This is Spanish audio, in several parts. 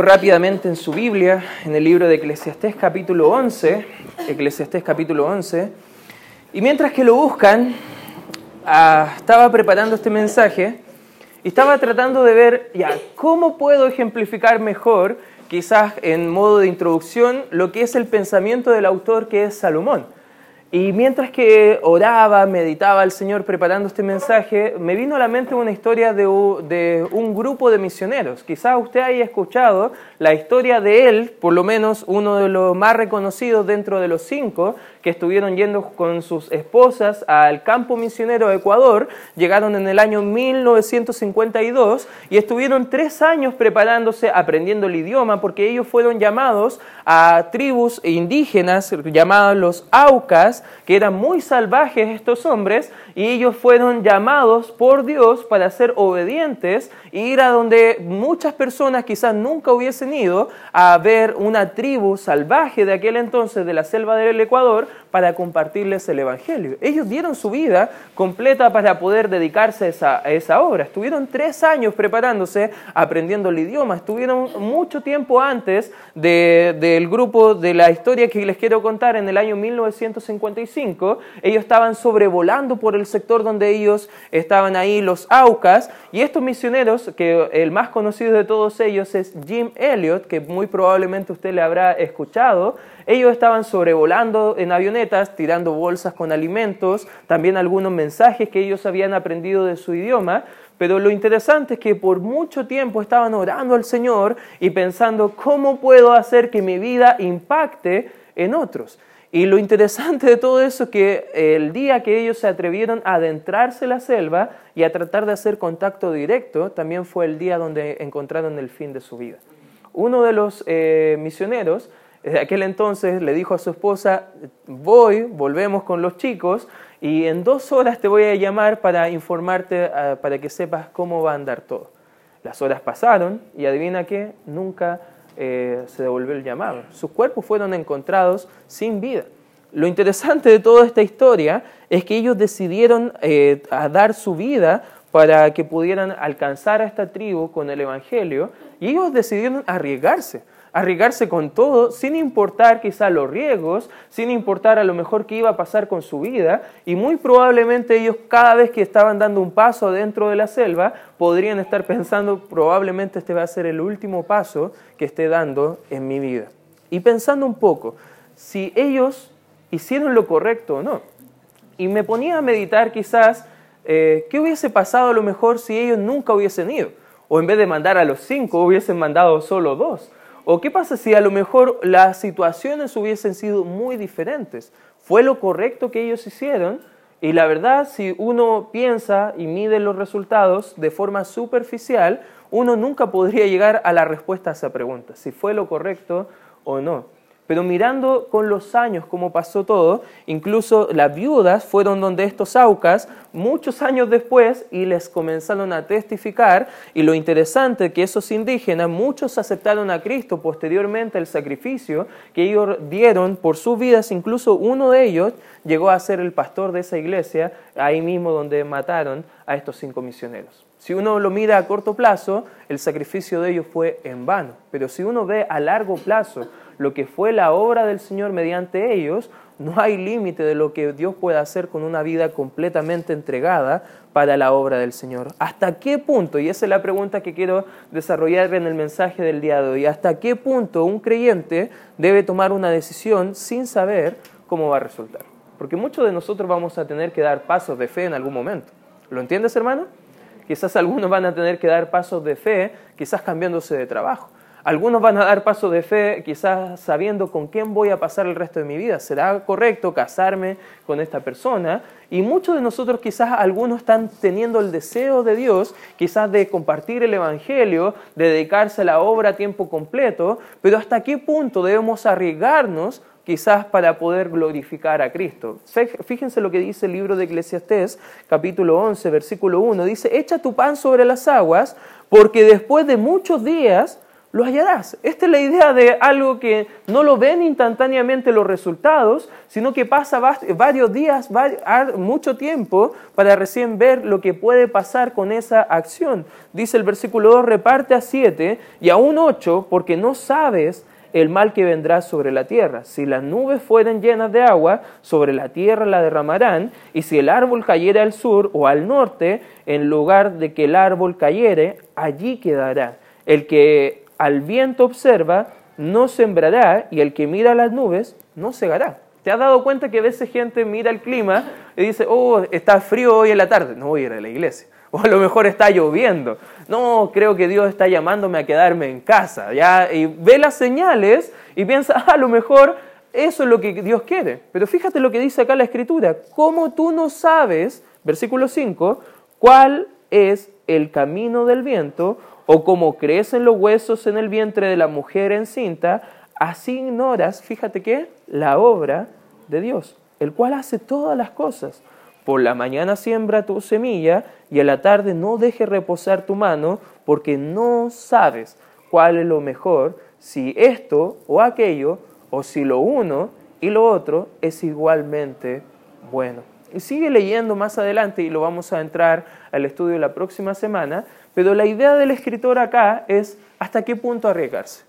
Rápidamente en su Biblia, en el libro de Eclesiastés capítulo 11, Eclesiastés capítulo 11, y mientras que lo buscan, ah, estaba preparando este mensaje y estaba tratando de ver, ya, ¿cómo puedo ejemplificar mejor, quizás en modo de introducción, lo que es el pensamiento del autor que es Salomón? Y mientras que oraba, meditaba al Señor preparando este mensaje, me vino a la mente una historia de, un grupo de misioneros. Quizás usted haya escuchado la historia de él, por lo menos uno de los más reconocidos dentro de los cinco, que estuvieron yendo con sus esposas al campo misionero de Ecuador, llegaron en el año 1952 y estuvieron tres años preparándose, aprendiendo el idioma, porque ellos fueron llamados a tribus indígenas llamadas los Aucas, que eran muy salvajes estos hombres, y ellos fueron llamados por Dios para ser obedientes e ir a donde muchas personas quizás nunca hubiesen a ver una tribu salvaje de aquel entonces de la selva del Ecuador para compartirles el Evangelio. Ellos dieron su vida completa para poder dedicarse a esa, esa obra. Estuvieron tres años preparándose, aprendiendo el idioma. Estuvieron mucho tiempo antes del grupo de la historia que les quiero contar en el año 1955. Ellos estaban sobrevolando por el sector donde ellos estaban ahí, los Aucas, y estos misioneros, que el más conocido de todos ellos es Jim Que muy probablemente usted le habrá escuchado, ellos estaban sobrevolando en avionetas, tirando bolsas con alimentos, también algunos mensajes que ellos habían aprendido de su idioma, pero lo interesante es que por mucho tiempo estaban orando al Señor y pensando cómo puedo hacer que mi vida impacte en otros. Y lo interesante de todo eso es que el día que ellos se atrevieron a adentrarse en la selva y a tratar de hacer contacto directo, también fue el día donde encontraron el fin de su vida. Uno de los eh, misioneros de aquel entonces le dijo a su esposa, voy, volvemos con los chicos y en dos horas te voy a llamar para informarte, ah, para que sepas cómo va a andar todo. Las horas pasaron y adivina qué, nunca eh, se devolvió el llamado. Sus cuerpos fueron encontrados sin vida. Lo interesante de toda esta historia es que ellos decidieron eh, dar su vida para que pudieran alcanzar a esta tribu con el Evangelio y ellos decidieron arriesgarse arriesgarse con todo, sin importar quizá los riesgos, sin importar a lo mejor qué iba a pasar con su vida, y muy probablemente ellos cada vez que estaban dando un paso dentro de la selva, podrían estar pensando, probablemente este va a ser el último paso que esté dando en mi vida. Y pensando un poco, si ellos hicieron lo correcto o no. Y me ponía a meditar quizás eh, qué hubiese pasado a lo mejor si ellos nunca hubiesen ido. O en vez de mandar a los cinco, hubiesen mandado solo dos ¿O qué pasa si a lo mejor las situaciones hubiesen sido muy diferentes? Fue lo correcto que ellos hicieron y la verdad, si uno piensa y mide los resultados de forma superficial, uno nunca podría llegar a la respuesta a esa pregunta, si fue lo correcto o no. Pero mirando con los años cómo pasó todo, incluso las viudas fueron donde estos aucas muchos años después y les comenzaron a testificar. Y lo interesante es que esos indígenas, muchos aceptaron a Cristo posteriormente el sacrificio que ellos dieron por sus vidas. Incluso uno de ellos llegó a ser el pastor de esa iglesia, ahí mismo donde mataron a estos cinco misioneros. Si uno lo mira a corto plazo, el sacrificio de ellos fue en vano. Pero si uno ve a largo plazo, lo que fue la obra del Señor mediante ellos, no hay límite de lo que Dios puede hacer con una vida completamente entregada para la obra del Señor. ¿Hasta qué punto? Y esa es la pregunta que quiero desarrollar en el mensaje del día de hoy. ¿Hasta qué punto un creyente debe tomar una decisión sin saber cómo va a resultar? Porque muchos de nosotros vamos a tener que dar pasos de fe en algún momento. ¿Lo entiendes, hermano? Quizás algunos van a tener que dar pasos de fe, quizás cambiándose de trabajo. Algunos van a dar paso de fe quizás sabiendo con quién voy a pasar el resto de mi vida. ¿Será correcto casarme con esta persona? Y muchos de nosotros quizás algunos están teniendo el deseo de Dios, quizás de compartir el Evangelio, de dedicarse a la obra a tiempo completo, pero ¿hasta qué punto debemos arriesgarnos quizás para poder glorificar a Cristo. Fíjense lo que dice el libro de Eclesiastés, capítulo 11, versículo 1. Dice, echa tu pan sobre las aguas, porque después de muchos días lo hallarás. Esta es la idea de algo que no lo ven instantáneamente los resultados, sino que pasa varios días, mucho tiempo para recién ver lo que puede pasar con esa acción. Dice el versículo 2, reparte a siete y a un ocho, porque no sabes el mal que vendrá sobre la tierra. Si las nubes fueren llenas de agua, sobre la tierra la derramarán, y si el árbol cayere al sur o al norte, en lugar de que el árbol cayere, allí quedará. El que al viento observa, no sembrará, y el que mira las nubes, no segará. ¿Te has dado cuenta que a veces gente mira el clima y dice, oh, está frío hoy en la tarde, no voy a ir a la iglesia? O a lo mejor está lloviendo. No, creo que Dios está llamándome a quedarme en casa. ¿ya? Y ve las señales y piensa, ah, a lo mejor eso es lo que Dios quiere. Pero fíjate lo que dice acá la escritura. ¿Cómo tú no sabes, versículo 5, cuál es el camino del viento o como crecen los huesos en el vientre de la mujer encinta, así ignoras, fíjate que, la obra de Dios, el cual hace todas las cosas. Por la mañana siembra tu semilla y a la tarde no deje reposar tu mano, porque no sabes cuál es lo mejor, si esto o aquello, o si lo uno y lo otro es igualmente bueno. Sigue leyendo más adelante y lo vamos a entrar al estudio la próxima semana, pero la idea del escritor acá es hasta qué punto arriesgarse,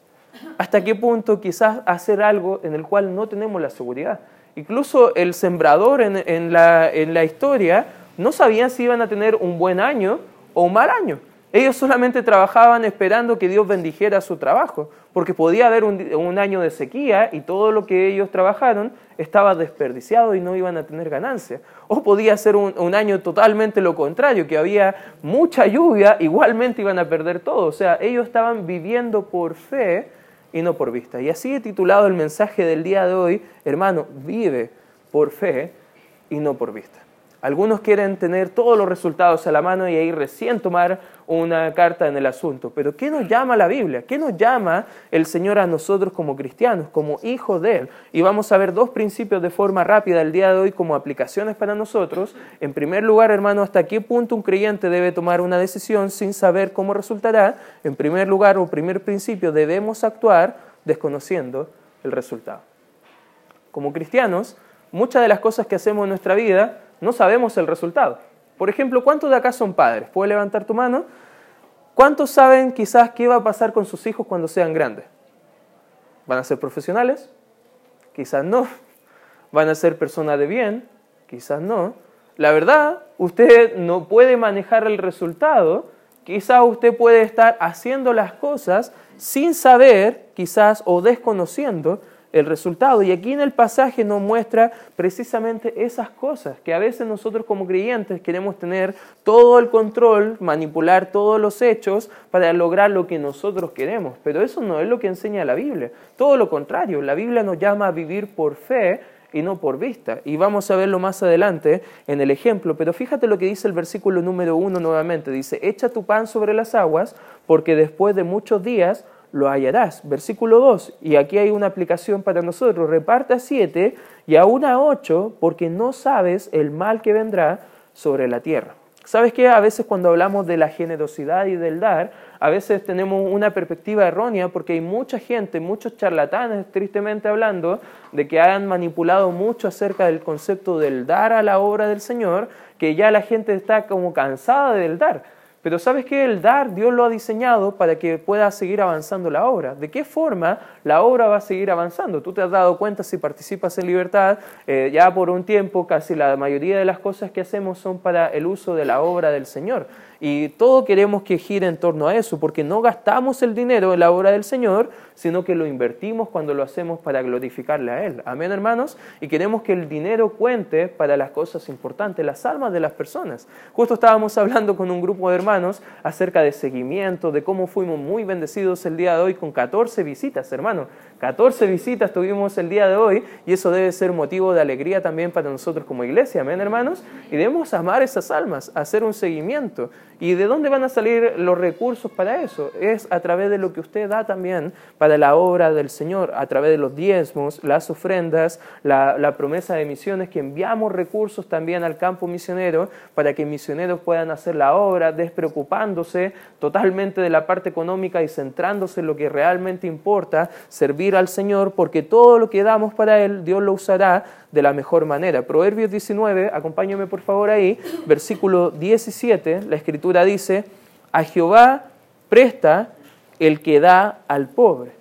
hasta qué punto quizás hacer algo en el cual no tenemos la seguridad. Incluso el sembrador en, la, en la historia no sabía si iban a tener un buen año o un mal año. Ellos solamente trabajaban esperando que Dios bendijera su trabajo, porque podía haber un, año de sequía y todo lo que ellos trabajaron estaba desperdiciado y no iban a tener ganancia. O podía ser un, un año totalmente lo contrario, que había mucha lluvia, igualmente iban a perder todo. O sea, ellos estaban viviendo por fe y no por vista. Y así he titulado el mensaje del día de hoy, hermano, vive por fe y no por vista. Algunos quieren tener todos los resultados a la mano y ahí recién tomar una carta en el asunto. Pero ¿qué nos llama la Biblia? ¿Qué nos llama el Señor a nosotros como cristianos, como hijos de Él? Y vamos a ver dos principios de forma rápida el día de hoy como aplicaciones para nosotros. En primer lugar, hermano, ¿hasta qué punto un creyente debe tomar una decisión sin saber cómo resultará? En primer lugar, o primer principio, debemos actuar desconociendo el resultado. Como cristianos, muchas de las cosas que hacemos en nuestra vida no sabemos el resultado. Por ejemplo, ¿cuántos de acá son padres? ¿Puedes levantar tu mano? ¿Cuántos saben quizás qué va a pasar con sus hijos cuando sean grandes? ¿Van a ser profesionales? Quizás no. ¿Van a ser personas de bien? Quizás no. La verdad, usted no puede manejar el resultado. Quizás usted puede estar haciendo las cosas sin saber, quizás, o desconociendo el resultado. Y aquí en el pasaje nos muestra precisamente esas cosas, que a veces nosotros como creyentes queremos tener todo el control, manipular todos los hechos para lograr lo que nosotros queremos. Pero eso no es lo que enseña la Biblia. Todo lo contrario, la Biblia nos llama a vivir por fe y no por vista. Y vamos a verlo más adelante en el ejemplo. Pero fíjate lo que dice el versículo número uno nuevamente. Dice, echa tu pan sobre las aguas, porque después de muchos días lo hallarás. Versículo 2, y aquí hay una aplicación para nosotros, reparte a siete y aún a ocho, porque no sabes el mal que vendrá sobre la tierra. ¿Sabes qué? A veces cuando hablamos de la generosidad y del dar, a veces tenemos una perspectiva errónea porque hay mucha gente, muchos charlatanes, tristemente hablando, de que han manipulado mucho acerca del concepto del dar a la obra del Señor, que ya la gente está como cansada del dar. Pero sabes que el dar Dios lo ha diseñado para que pueda seguir avanzando la obra. ¿De qué forma la obra va a seguir avanzando? Tú te has dado cuenta si participas en libertad, eh, ya por un tiempo casi la mayoría de las cosas que hacemos son para el uso de la obra del Señor. Y todo queremos que gire en torno a eso, porque no gastamos el dinero en la obra del Señor, sino que lo invertimos cuando lo hacemos para glorificarle a Él. Amén, hermanos. Y queremos que el dinero cuente para las cosas importantes, las almas de las personas. Justo estábamos hablando con un grupo de hermanos acerca de seguimiento, de cómo fuimos muy bendecidos el día de hoy con 14 visitas, hermano. 14 visitas tuvimos el día de hoy y eso debe ser motivo de alegría también para nosotros como iglesia, amén hermanos. Y debemos amar esas almas, hacer un seguimiento. ¿Y de dónde van a salir los recursos para eso? Es a través de lo que usted da también para la obra del Señor, a través de los diezmos, las ofrendas, la, promesa de misiones, que enviamos recursos también al campo misionero para que misioneros puedan hacer la obra, despreocupándose totalmente de la parte económica y centrándose en lo que realmente importa, servir al Señor, porque todo lo que damos para Él, Dios lo usará de la mejor manera. Proverbios 19, acompáñame por favor ahí, versículo 17, la escritura dice, a Jehová presta el que da al pobre,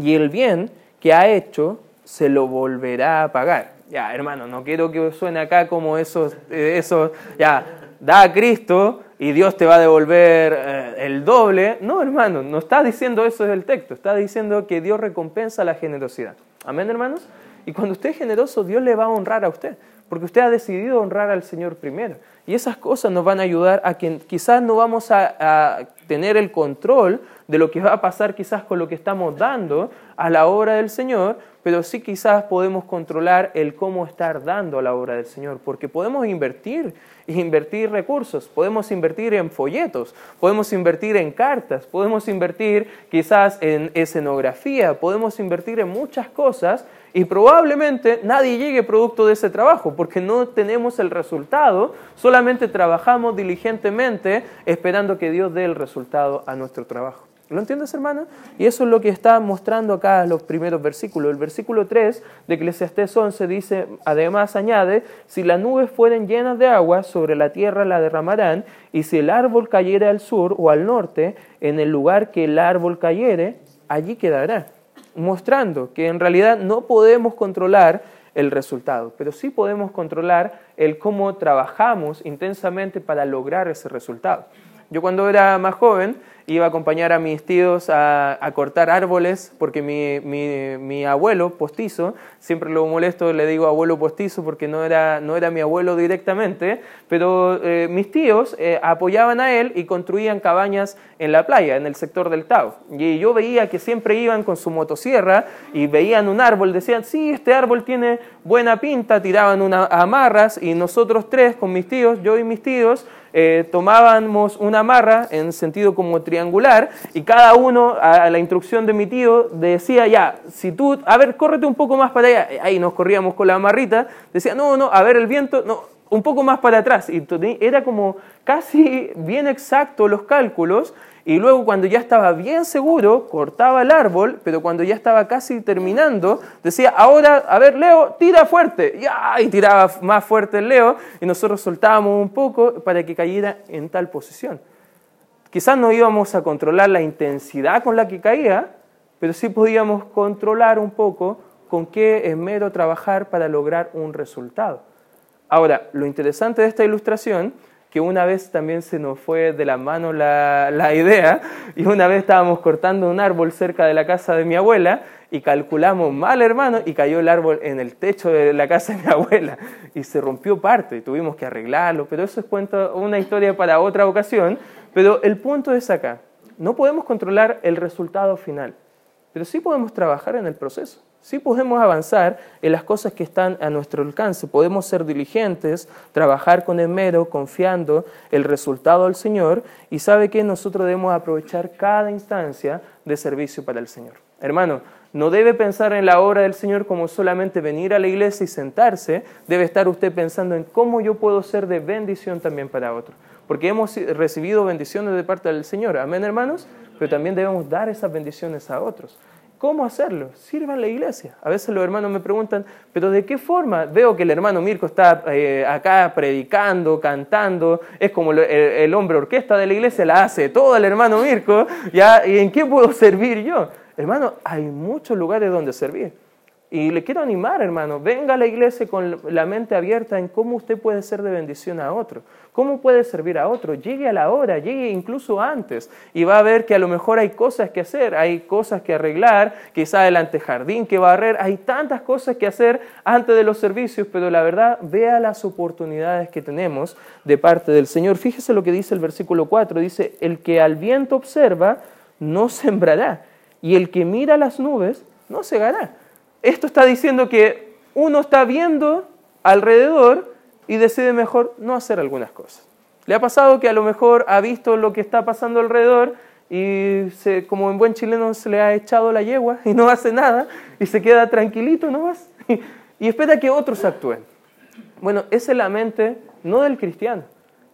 y el bien que ha hecho se lo volverá a pagar. Ya, hermano, no quiero que suene acá como esos, eh, eso, ya, da Cristo y Dios te va a devolver eh, el doble. No, hermano, no está diciendo eso es el texto, está diciendo que Dios recompensa la generosidad. Amén, hermanos. Y cuando usted es generoso, Dios le va a honrar a usted, porque usted ha decidido honrar al Señor primero. Y esas cosas nos van a ayudar a que quizás no vamos a, tener el control de lo que va a pasar quizás con lo que estamos dando a la obra del Señor, pero sí quizás podemos controlar el cómo estar dando a la obra del Señor, porque podemos invertir, invertir recursos, podemos invertir en folletos, podemos invertir en cartas, podemos invertir quizás en escenografía, podemos invertir en muchas cosas y probablemente nadie llegue producto de ese trabajo porque no tenemos el resultado, solamente trabajamos diligentemente esperando que Dios dé el resultado a nuestro trabajo. ¿Lo entiendes, hermano? Y eso es lo que está mostrando acá los primeros versículos. El versículo 3 de Eclesiastés 11 dice, además añade, si las nubes fueren llenas de agua, sobre la tierra la derramarán, y si el árbol cayere al sur o al norte, en el lugar que el árbol cayere, allí quedará mostrando que en realidad no podemos controlar el resultado, pero sí podemos controlar el cómo trabajamos intensamente para lograr ese resultado. Yo cuando era más joven iba a acompañar a mis tíos a, cortar árboles, porque mi, mi, abuelo postizo, siempre lo molesto, le digo abuelo postizo porque no era, no era mi abuelo directamente, pero eh, mis tíos eh, apoyaban a él y construían cabañas en la playa, en el sector del Tao. Y yo veía que siempre iban con su motosierra y veían un árbol, decían, sí, este árbol tiene buena pinta, tiraban unas amarras y nosotros tres con mis tíos, yo y mis tíos, eh, tomábamos una amarra en sentido como triangular y cada uno, a la instrucción de mi tío, decía, ya, si tú, a ver, córrete un poco más para allá, ahí nos corríamos con la amarrita, decía, no, no, a ver el viento, no, un poco más para atrás. Y era como casi bien exacto los cálculos y luego cuando ya estaba bien seguro, cortaba el árbol, pero cuando ya estaba casi terminando, decía, ahora, a ver, Leo, tira fuerte. Y tiraba más fuerte el Leo y nosotros soltábamos un poco para que cayera en tal posición. Quizás no íbamos a controlar la intensidad con la que caía, pero sí podíamos controlar un poco con qué esmero trabajar para lograr un resultado. Ahora, lo interesante de esta ilustración que una vez también se nos fue de la mano la, idea y una vez estábamos cortando un árbol cerca de la casa de mi abuela y calculamos mal, hermano, y cayó el árbol en el techo de la casa de mi abuela y se rompió parte y tuvimos que arreglarlo, pero eso es cuento, una historia para otra ocasión, pero el punto es acá, no podemos controlar el resultado final, pero sí podemos trabajar en el proceso. Sí podemos avanzar en las cosas que están a nuestro alcance, podemos ser diligentes, trabajar con esmero, confiando el resultado al Señor y sabe que nosotros debemos aprovechar cada instancia de servicio para el Señor. Hermano, no debe pensar en la obra del Señor como solamente venir a la iglesia y sentarse, debe estar usted pensando en cómo yo puedo ser de bendición también para otros. Porque hemos recibido bendiciones de parte del Señor, amén hermanos, pero también debemos dar esas bendiciones a otros. ¿Cómo hacerlo? Sirvan la iglesia. A veces los hermanos me preguntan, ¿pero de qué forma? Veo que el hermano Mirko está eh, acá predicando, cantando, es como el, hombre orquesta de la iglesia, la hace todo el hermano Mirko, ¿ya? ¿y en qué puedo servir yo? Hermano, hay muchos lugares donde servir. Y le quiero animar, hermano, venga a la iglesia con la mente abierta en cómo usted puede ser de bendición a otro, cómo puede servir a otro. Llegue a la hora, llegue incluso antes y va a ver que a lo mejor hay cosas que hacer, hay cosas que arreglar, quizá el antejardín que barrer, hay tantas cosas que hacer antes de los servicios, pero la verdad, vea las oportunidades que tenemos de parte del Señor. Fíjese lo que dice el versículo 4, dice, el que al viento observa no sembrará y el que mira las nubes no segará esto está diciendo que uno está viendo alrededor y decide mejor no hacer algunas cosas. ¿Le ha pasado que a lo mejor ha visto lo que está pasando alrededor y como en buen chileno se le ha echado la yegua y no hace nada y se queda tranquilito nomás y espera que otros actúen? Bueno, esa es la mente no del cristiano.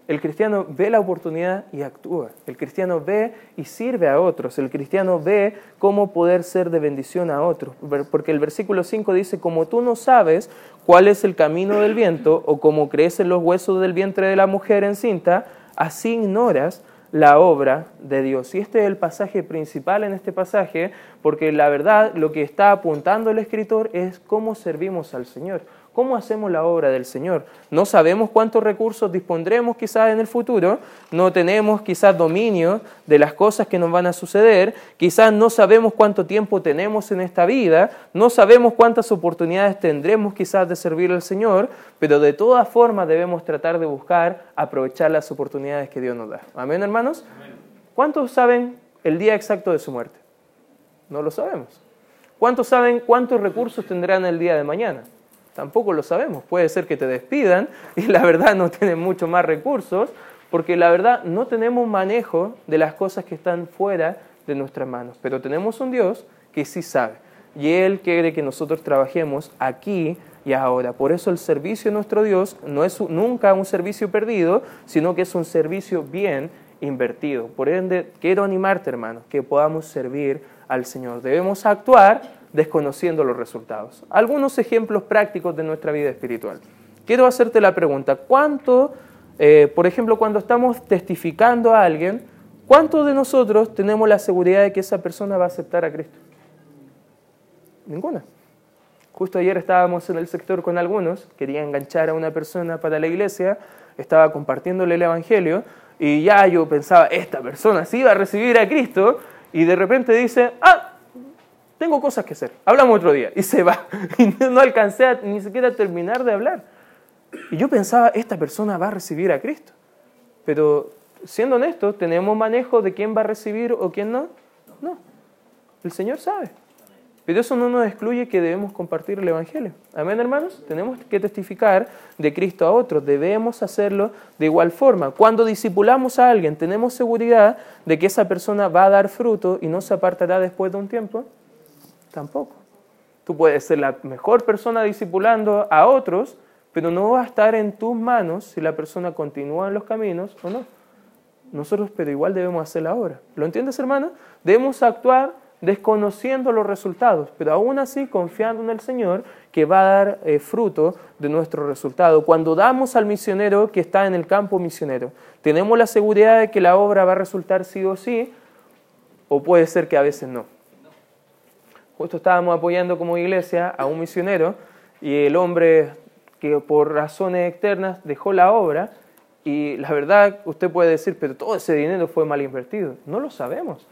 El cristiano ve la oportunidad y actúa. El cristiano ve y sirve a otros. El cristiano ve cómo poder ser de bendición a otros. Porque el versículo 5 dice, como tú no sabes cuál es el camino del viento o cómo crecen los huesos del vientre de la mujer encinta, así ignoras la obra de Dios. Y este es el pasaje principal en este pasaje, porque la verdad lo que está apuntando el escritor es cómo servimos al Señor. ¿Cómo hacemos la obra del Señor? No sabemos cuántos recursos dispondremos quizás en el futuro, no tenemos quizás dominio de las cosas que nos van a suceder, quizás no sabemos cuánto tiempo tenemos en esta vida, no sabemos cuántas oportunidades tendremos quizás de servir al Señor, pero de todas formas debemos tratar de buscar aprovechar las oportunidades que Dios nos da. Amén, hermanos. ¿Cuántos saben el día exacto de su muerte? No lo sabemos. ¿Cuántos saben cuántos recursos tendrán el día de mañana? Tampoco lo sabemos. Puede ser que te despidan y la verdad no tienen mucho más recursos, porque la verdad no tenemos manejo de las cosas que están fuera de nuestras manos. Pero tenemos un Dios que sí sabe. Y Él quiere que nosotros trabajemos aquí y ahora. Por eso el servicio de nuestro Dios no es nunca un servicio perdido, sino que es un servicio bien invertido. Por ende, quiero animarte, hermano, que podamos servir al Señor. Debemos actuar desconociendo los resultados. Algunos ejemplos prácticos de nuestra vida espiritual. Quiero hacerte la pregunta, ¿cuánto, eh, por ejemplo, cuando estamos testificando a alguien, cuántos de nosotros tenemos la seguridad de que esa persona va a aceptar a Cristo? Ninguna. Justo ayer estábamos en el sector con algunos, quería enganchar a una persona para la iglesia, estaba compartiéndole el Evangelio y ya yo pensaba, esta persona sí va a recibir a Cristo y de repente dice, ah, tengo cosas que hacer, hablamos otro día, y se va. Y no alcancé a, ni siquiera a terminar de hablar. Y yo pensaba, esta persona va a recibir a Cristo. Pero siendo honestos, ¿tenemos manejo de quién va a recibir o quién no? No. El Señor sabe. Pero eso no nos excluye que debemos compartir el Evangelio. Amén, hermanos. Tenemos que testificar de Cristo a otros. Debemos hacerlo de igual forma. Cuando discipulamos a alguien, ¿tenemos seguridad de que esa persona va a dar fruto y no se apartará después de un tiempo? Tampoco. Tú puedes ser la mejor persona discipulando a otros, pero no va a estar en tus manos si la persona continúa en los caminos o no. Nosotros, pero igual debemos hacer la obra. ¿Lo entiendes, hermano? Debemos actuar desconociendo los resultados, pero aún así confiando en el Señor que va a dar eh, fruto de nuestro resultado. Cuando damos al misionero que está en el campo misionero, tenemos la seguridad de que la obra va a resultar sí o sí, o puede ser que a veces no. Justo estábamos apoyando como iglesia a un misionero y el hombre que por razones externas dejó la obra y la verdad usted puede decir, pero todo ese dinero fue mal invertido. No lo sabemos,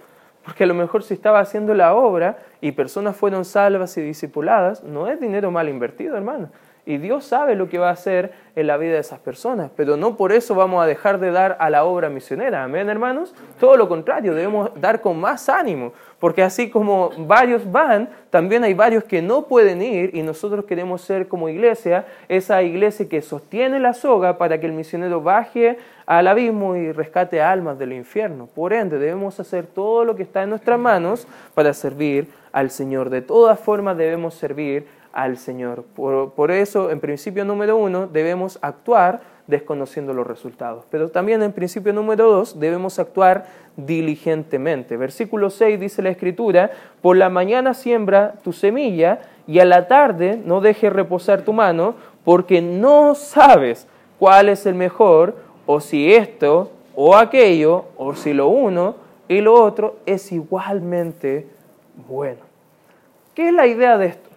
porque a lo mejor si estaba haciendo la obra y personas fueron salvas y discipuladas, no es dinero mal invertido, hermano. Y Dios sabe lo que va a hacer en la vida de esas personas, pero no por eso vamos a dejar de dar a la obra misionera. Amén, hermanos. Todo lo contrario, debemos dar con más ánimo, porque así como varios van, también hay varios que no pueden ir y nosotros queremos ser como iglesia, esa iglesia que sostiene la soga para que el misionero baje al abismo y rescate almas del infierno. Por ende, debemos hacer todo lo que está en nuestras manos para servir al Señor. De todas formas, debemos servir al Señor. Por, eso, en principio número uno, debemos actuar desconociendo los resultados. Pero también en principio número dos, debemos actuar diligentemente. Versículo 6 dice la Escritura, por la mañana siembra tu semilla y a la tarde no dejes reposar tu mano, porque no sabes cuál es el mejor, o si esto o aquello, o si lo uno y lo otro es igualmente bueno. ¿Qué es la idea de esto?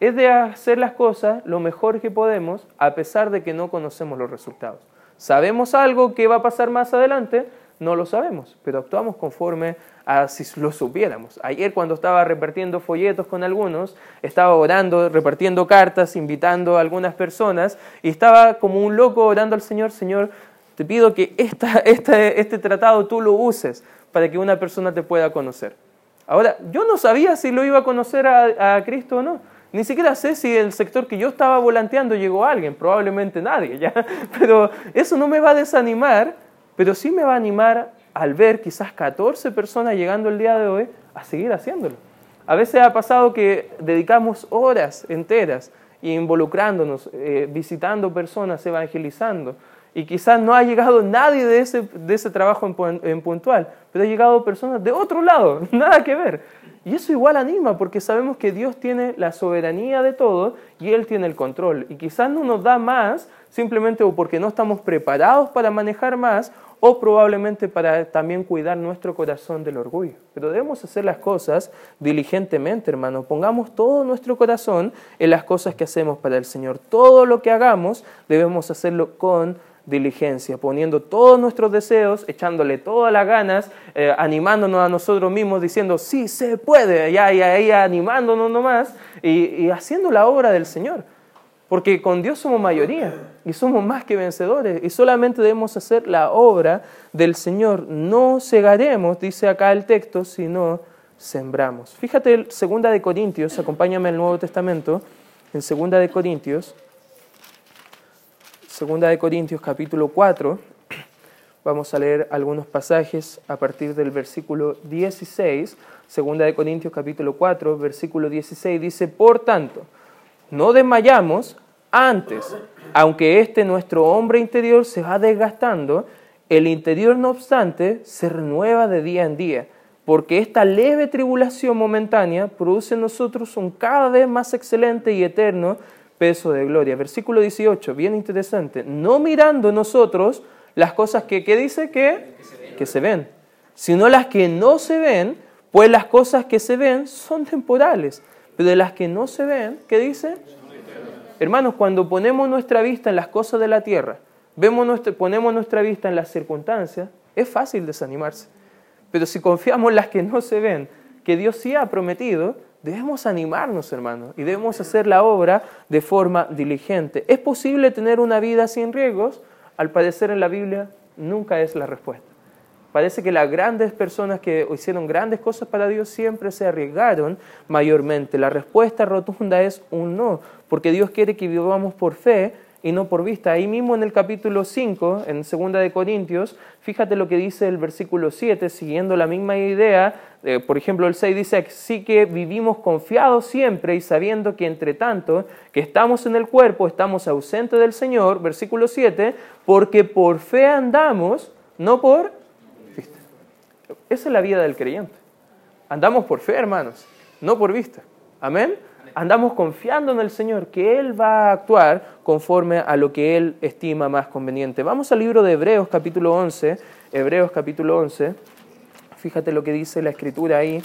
Es de hacer las cosas lo mejor que podemos a pesar de que no conocemos los resultados. ¿Sabemos algo que va a pasar más adelante? No lo sabemos, pero actuamos conforme a si lo supiéramos. Ayer cuando estaba repartiendo folletos con algunos, estaba orando, repartiendo cartas, invitando a algunas personas y estaba como un loco orando al Señor, Señor, te pido que esta, este tratado tú lo uses para que una persona te pueda conocer. Ahora, yo no sabía si lo iba a conocer a Cristo o no ni siquiera sé si el sector que yo estaba volanteando llegó a alguien, probablemente nadie, ¿ya? Pero eso no me va a desanimar pero sí me va a animar al ver quizás 14 personas llegando el día de hoy a seguir haciéndolo. A veces ha pasado que dedicamos horas enteras involucrándonos, eh, visitando personas, evangelizando, y quizás no ha llegado nadie de ese, de ese trabajo en, en puntual, pero ha llegado personas de otro lado, nada que ver. Y eso igual anima porque sabemos que Dios tiene la soberanía de todo y Él tiene el control. Y quizás no nos da más simplemente o porque no estamos preparados para manejar más o probablemente para también cuidar nuestro corazón del orgullo. Pero debemos hacer las cosas diligentemente, hermano. Pongamos todo nuestro corazón en las cosas que hacemos para el Señor. Todo lo que hagamos debemos hacerlo con diligencia, poniendo todos nuestros deseos, echándole todas las ganas, eh, animándonos a nosotros mismos, diciendo, sí, se puede, ya, ya, ya animándonos nomás y, y haciendo la obra del Señor. Porque con Dios somos mayoría y somos más que vencedores y solamente debemos hacer la obra del Señor. No cegaremos, dice acá el texto, sino sembramos. Fíjate, segunda de Corintios, acompáñame al Nuevo Testamento, en segunda de Corintios, segunda de Corintios capítulo 4, vamos a leer algunos pasajes a partir del versículo 16, segunda de Corintios capítulo 4, versículo 16 dice, por tanto, no desmayamos antes, aunque este nuestro hombre interior se va desgastando, el interior no obstante se renueva de día en día, porque esta leve tribulación momentánea produce en nosotros un cada vez más excelente y eterno peso de gloria. Versículo 18, bien interesante, no mirando nosotros las cosas que, ¿qué dice? Que, que se ven, sino las que no se ven, pues las cosas que se ven son temporales pero de las que no se ven, ¿qué dice? Hermanos, cuando ponemos nuestra vista en las cosas de la tierra, vemos ponemos nuestra vista en las circunstancias, es fácil desanimarse. Pero si confiamos en las que no se ven, que Dios sí ha prometido, debemos animarnos, hermanos, y debemos hacer la obra de forma diligente. ¿Es posible tener una vida sin riesgos? Al parecer en la Biblia nunca es la respuesta. Parece que las grandes personas que hicieron grandes cosas para Dios siempre se arriesgaron mayormente. La respuesta rotunda es un no, porque Dios quiere que vivamos por fe y no por vista. Ahí mismo en el capítulo 5, en 2 de Corintios, fíjate lo que dice el versículo 7, siguiendo la misma idea. Eh, por ejemplo, el 6 dice, así que vivimos confiados siempre y sabiendo que entre tanto que estamos en el cuerpo, estamos ausentes del Señor, versículo 7, porque por fe andamos, no por esa es la vida del creyente. Andamos por fe, hermanos, no por vista. Amén. Andamos confiando en el Señor, que Él va a actuar conforme a lo que Él estima más conveniente. Vamos al libro de Hebreos capítulo 11. Hebreos capítulo 11. Fíjate lo que dice la escritura ahí.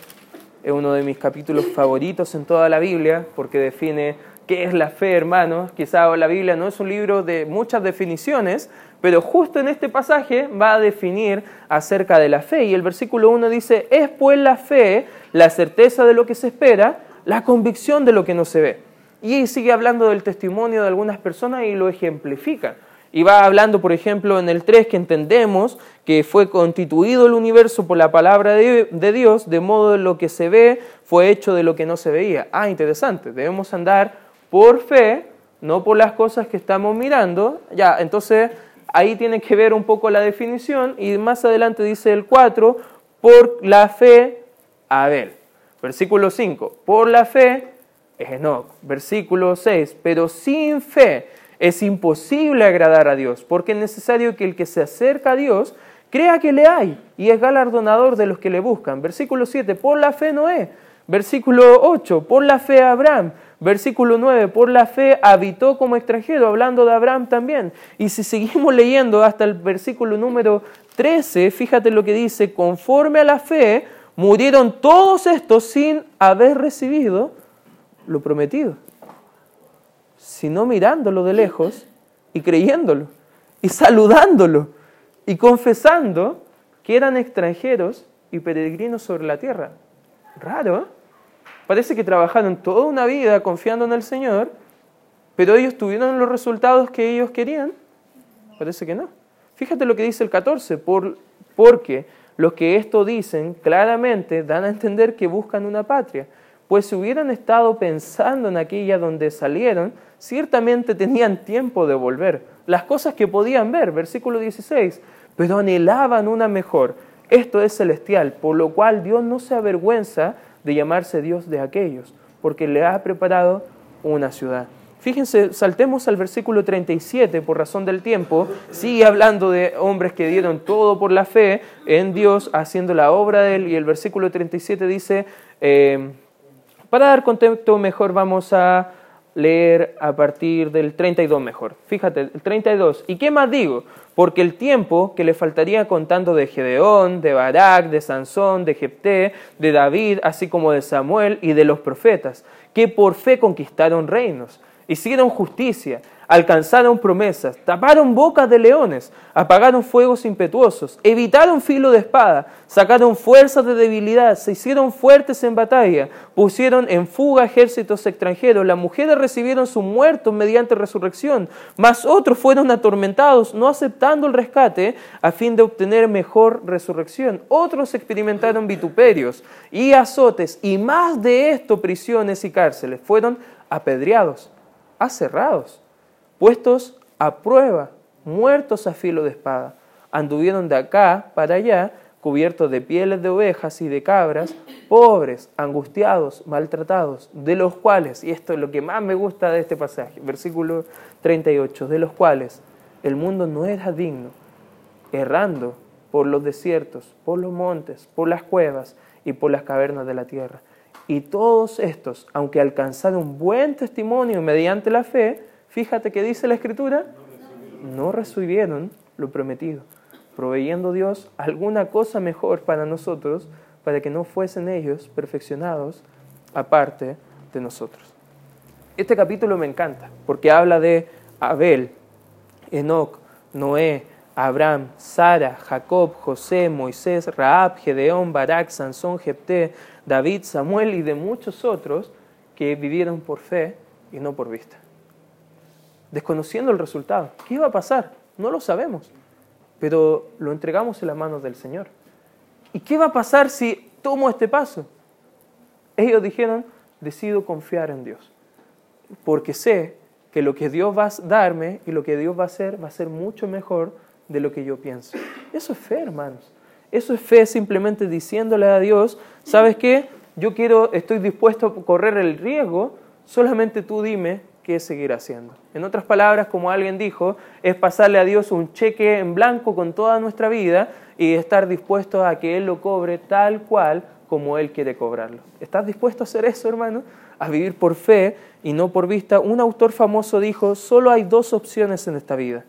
Es uno de mis capítulos favoritos en toda la Biblia porque define qué es la fe, hermanos. Quizá la Biblia no es un libro de muchas definiciones, pero justo en este pasaje va a definir acerca de la fe. Y el versículo 1 dice, es pues la fe, la certeza de lo que se espera, la convicción de lo que no se ve. Y sigue hablando del testimonio de algunas personas y lo ejemplifica. Y va hablando, por ejemplo, en el 3 que entendemos que fue constituido el universo por la palabra de, Dios, de modo que lo que se ve fue hecho de lo que no se veía. Ah, interesante. Debemos andar por fe, no por las cosas que estamos mirando. Ya, entonces ahí tiene que ver un poco la definición y más adelante dice el 4, por la fe, Abel. Versículo 5, por la fe, Enoch. Versículo 6, pero sin fe es imposible agradar a Dios, porque es necesario que el que se acerca a Dios crea que le hay y es galardonador de los que le buscan. Versículo 7, por la fe Noé. Versículo 8, por la fe Abraham. Versículo 9, por la fe habitó como extranjero, hablando de Abraham también. Y si seguimos leyendo hasta el versículo número 13, fíjate lo que dice, conforme a la fe, murieron todos estos sin haber recibido lo prometido, sino mirándolo de lejos y creyéndolo, y saludándolo, y confesando que eran extranjeros y peregrinos sobre la tierra. Raro, ¿eh? Parece que trabajaron toda una vida confiando en el Señor, pero ellos tuvieron los resultados que ellos querían. Parece que no. Fíjate lo que dice el 14, por, porque los que esto dicen claramente dan a entender que buscan una patria, pues si hubieran estado pensando en aquella donde salieron, ciertamente tenían tiempo de volver. Las cosas que podían ver, versículo 16, pero anhelaban una mejor. Esto es celestial, por lo cual Dios no se avergüenza de llamarse Dios de aquellos, porque le ha preparado una ciudad. Fíjense, saltemos al versículo 37 por razón del tiempo. Sigue hablando de hombres que dieron todo por la fe en Dios, haciendo la obra de Él. Y el versículo 37 dice, eh, para dar contexto mejor vamos a leer a partir del 32 mejor. Fíjate, el 32. ¿Y qué más digo? Porque el tiempo que le faltaría contando de Gedeón, de Barak, de Sansón, de Jepté, de David, así como de Samuel y de los profetas, que por fe conquistaron reinos hicieron justicia, alcanzaron promesas, taparon bocas de leones, apagaron fuegos impetuosos, evitaron filo de espada, sacaron fuerzas de debilidad, se hicieron fuertes en batalla, pusieron en fuga ejércitos extranjeros, las mujeres recibieron su muerto mediante resurrección, mas otros fueron atormentados, no aceptando el rescate a fin de obtener mejor resurrección. Otros experimentaron vituperios y azotes, y más de esto prisiones y cárceles, fueron apedreados cerrados, puestos a prueba, muertos a filo de espada. Anduvieron de acá para allá, cubiertos de pieles de ovejas y de cabras, pobres, angustiados, maltratados, de los cuales, y esto es lo que más me gusta de este pasaje, versículo 38, de los cuales el mundo no era digno, errando por los desiertos, por los montes, por las cuevas y por las cavernas de la tierra. Y todos estos, aunque alcanzaron buen testimonio mediante la fe, fíjate que dice la Escritura, no recibieron lo prometido, proveyendo Dios alguna cosa mejor para nosotros, para que no fuesen ellos perfeccionados aparte de nosotros. Este capítulo me encanta porque habla de Abel, Enoch, Noé, Abraham, Sara, Jacob, José, Moisés, Raab, Gedeón, Barak, Sansón, Jepté, David, Samuel y de muchos otros que vivieron por fe y no por vista. Desconociendo el resultado. ¿Qué iba a pasar? No lo sabemos, pero lo entregamos en las manos del Señor. ¿Y qué va a pasar si tomo este paso? Ellos dijeron, decido confiar en Dios, porque sé que lo que Dios va a darme y lo que Dios va a hacer va a ser mucho mejor de lo que yo pienso. Eso es fe, hermanos. Eso es fe simplemente diciéndole a Dios, ¿sabes qué? Yo quiero, estoy dispuesto a correr el riesgo, solamente tú dime qué seguir haciendo. En otras palabras, como alguien dijo, es pasarle a Dios un cheque en blanco con toda nuestra vida y estar dispuesto a que Él lo cobre tal cual como Él quiere cobrarlo. ¿Estás dispuesto a hacer eso, hermano? A vivir por fe y no por vista. Un autor famoso dijo, solo hay dos opciones en esta vida.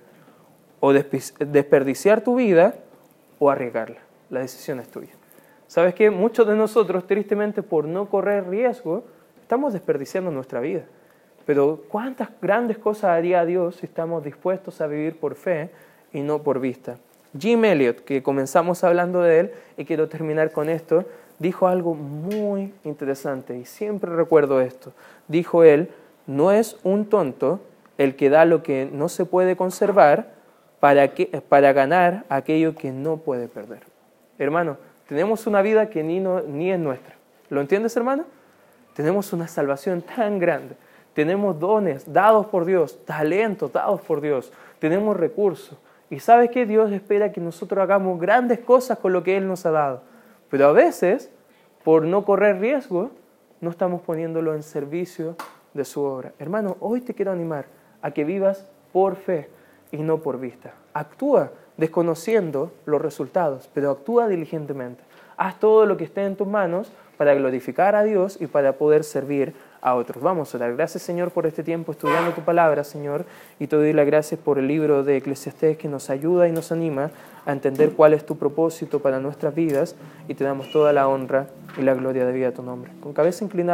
O desperdiciar tu vida o arriesgarla la decisión es tuya. ¿Sabes qué? Muchos de nosotros, tristemente, por no correr riesgo, estamos desperdiciando nuestra vida. Pero ¿cuántas grandes cosas haría Dios si estamos dispuestos a vivir por fe y no por vista? Jim Elliot, que comenzamos hablando de él y quiero terminar con esto, dijo algo muy interesante y siempre recuerdo esto. Dijo él, no es un tonto el que da lo que no se puede conservar para, que, para ganar aquello que no puede perder. Hermano, tenemos una vida que ni, ni es nuestra. ¿Lo entiendes, hermano? Tenemos una salvación tan grande. Tenemos dones dados por Dios, talentos dados por Dios. Tenemos recursos. Y sabes que Dios espera que nosotros hagamos grandes cosas con lo que Él nos ha dado. Pero a veces, por no correr riesgo, no estamos poniéndolo en servicio de su obra. Hermano, hoy te quiero animar a que vivas por fe y no por vista. Actúa desconociendo los resultados, pero actúa diligentemente. Haz todo lo que esté en tus manos para glorificar a Dios y para poder servir a otros. Vamos a dar gracias Señor por este tiempo estudiando tu palabra, Señor, y te doy las gracias por el libro de Eclesiastés que nos ayuda y nos anima a entender cuál es tu propósito para nuestras vidas y te damos toda la honra y la gloria de vida a tu nombre. Con cabeza inclinada.